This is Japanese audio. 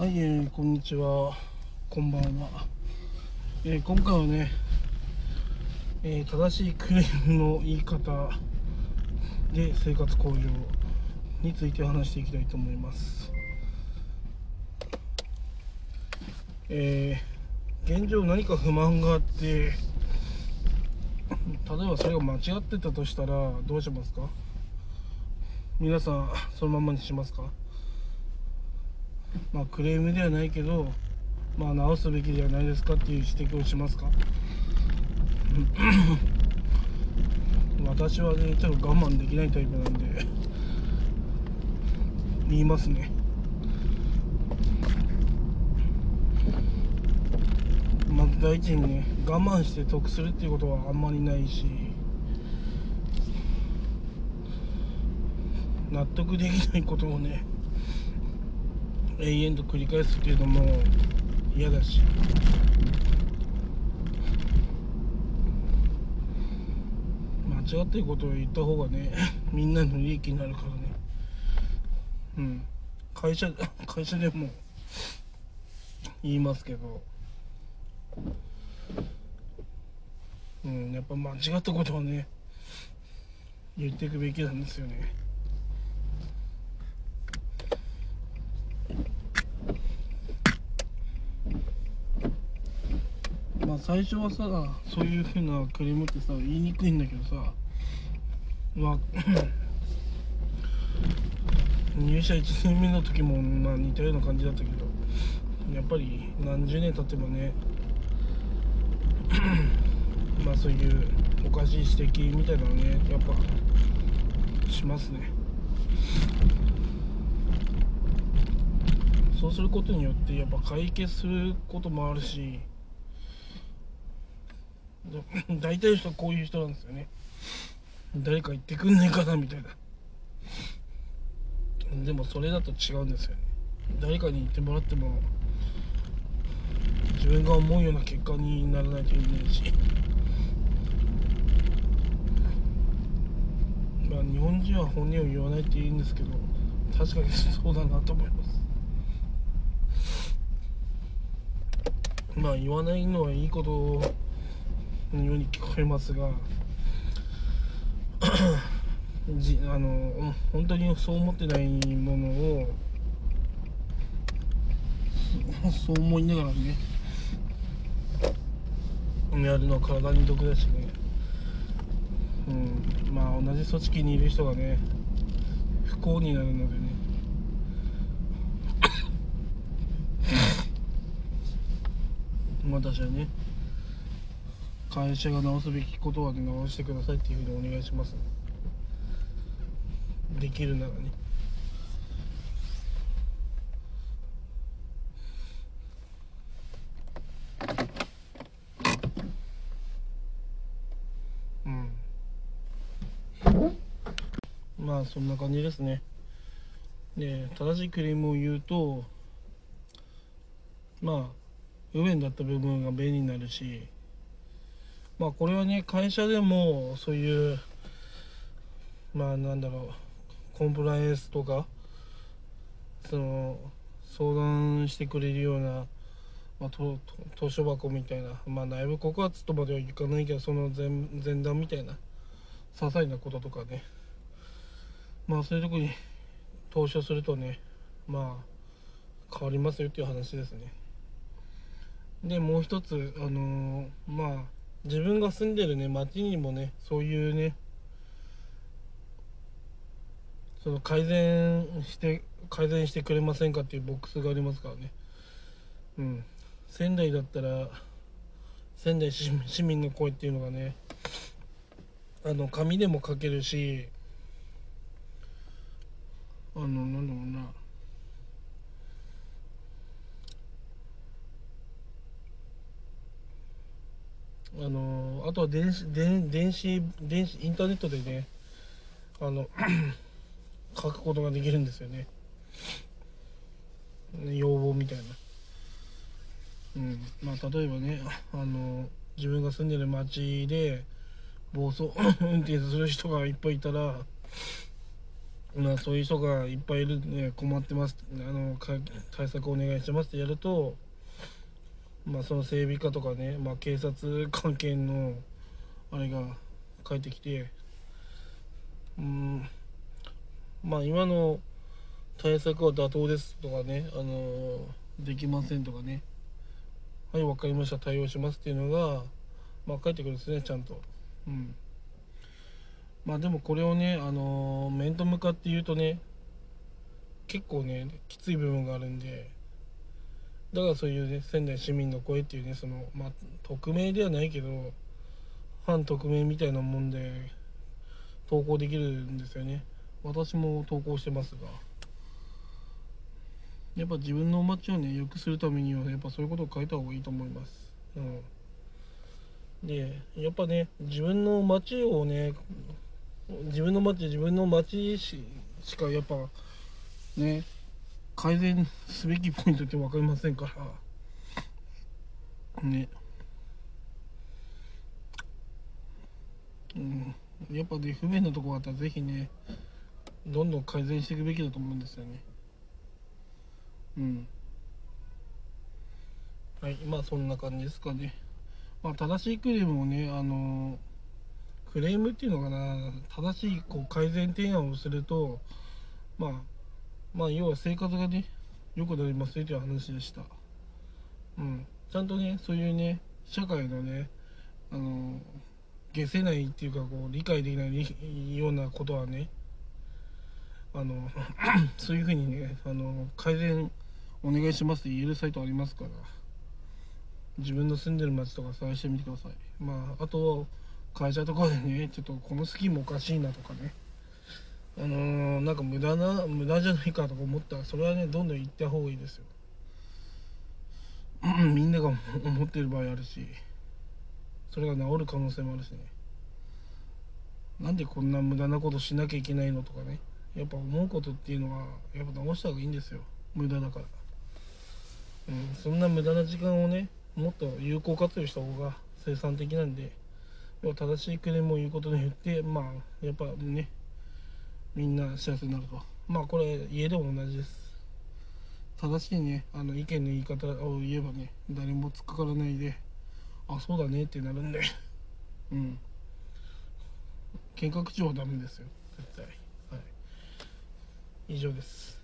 はい、えー、こんにちは。こんばんは。えー、今回はね、えー、正しいクレームの言い方で生活向上について話していきたいと思います。え、現状何か不満があって、例えばそれが間違ってたとしたらどうしますか？皆さんそのままにしますか？まあクレームではないけどまあ直すべきではないですかっていう指摘をしますか？私はねちょっと我慢できないタイプなんで言いますね。まず第一にね我慢して得するっていうことはあんまりないし納得できないことをね永遠と繰り返すっていうのも嫌だし。間違ってることを言った方がね みんなの利益になるからね。うん。会社 会社でも言いますけど。うんやっぱ間違ったことはね言っていくべきなんですよね。最初はさそういうふうなクレームってさ言いにくいんだけどさまあ 入社1年目の時もまあ似たような感じだったけどやっぱり何十年経ってもね まあそういうおかしい指摘みたいなのねやっぱしますね。そうすることによってやっぱ解決することもあるし 大体の人こういう人なんですよね。誰か言ってくんねえかなみたいな。でもそれだと違うんですよね。誰かに言ってもらっても自分が思うような結果にならないといけないし。まあ日本人は本音を言わないって言うんですけど確かにそうだなと思います。まあ言わないのはいいことのように聞こえますが じあの本当にそう思ってないものを そう思いながらねやるのは体に毒だしね。うんまあ同じ組織にいる人がね不幸になるのでね。私はね。会社が直すべきことは直してくださいっていうふうにお願いします、できるならね。うん。まあそんな感じですね。で正しいクレームを言うとまあ不便だった部分が便利になるしまあこれはね会社でもそういうまあなんだろうコンプライアンスとかその相談してくれるような、まあ、と図書箱みたいなまあ内部告発とまではいかないけどその前前段みたいな些細なこととかね。まあそういうとこに投書するとねまあ変わりますよっていう話ですね。でもう一つあのーまあ自分が住んでるね町にもねそういうねその改善して改善してくれませんかっていうボックスがありますからね。うん。仙台だったら仙台市 市民の声っていうのがねあの紙でも書けるしあのなんだろうな。あのあとは電子電電子電子インターネットでねあの 書くことができるんですよね。要望みたいな。うん。まあ例えばねあの自分が住んでる町で暴走 運転する人がいっぱいいたらまあそういう人がいっぱいいるね困ってますあのか対策お願いしますってやるとまあその整備課とかね、まあ、警察関係のあれが帰ってきてうんまあ今の対策は妥当ですとかね、あのできませんとかねはい分かりました対応しますっていうのがまあ返ってくるんですねちゃんと。うん。まあでもこれをねあの面と向かって言うとね結構ねきつい部分があるんでだからそういうね仙台市民の声っていうねそのまあ匿名ではないけど反匿名みたいなもんで投稿できるんですよね。私も投稿してますが。やっぱ自分の街をね良くするためにはやっぱそういうことを書いた方がいいと思います。うん。でやっぱね自分の街をね自分の街自分の街ししかやっぱね改善すべきポイントって分かりませんから。ね。うん。やっぱね不便なとこがあったら是非ねどんどん改善していくべきだと思うんですよね。うん。はい。まあそんな感じですかね。まあ正しいクレームをねあのクレームっていうのかな。正しいこう改善提案をするとまあまあ要は生活がね良くなりますよという話でした。うん。ちゃんとねそういうね社会のねあの消せないっていうかこう理解できないようなことはねあの そういうふうにねあの改善お願いしますって言えるサイトありますから自分の住んでる町とか探してみてください。まああと会社とかでねちょっとこのスキームおかしいなとかね。あのー、なんか無駄な無駄じゃないかとか思ったらそれはねどんどん言った方がいいですよ。みんなが思ってる場合あるし。それが治る可能性もあるしね。なんでこんな無駄なことしなきゃいけないのとかね。やっぱ思うことっていうのはやっぱ直した方がいいんですよ。無駄だから、うん、そんな無駄な時間をねもっと有効活用した方が生産的なんで正しいクレームを言うことによってまあやっぱねみんな幸せになると。まあこれ家でも同じです。正しいね。あの意見の言い方を言えばね誰も突っかからないであそうだねってなるんで うん。計画上はダメですよ。絶対。はい。以上です。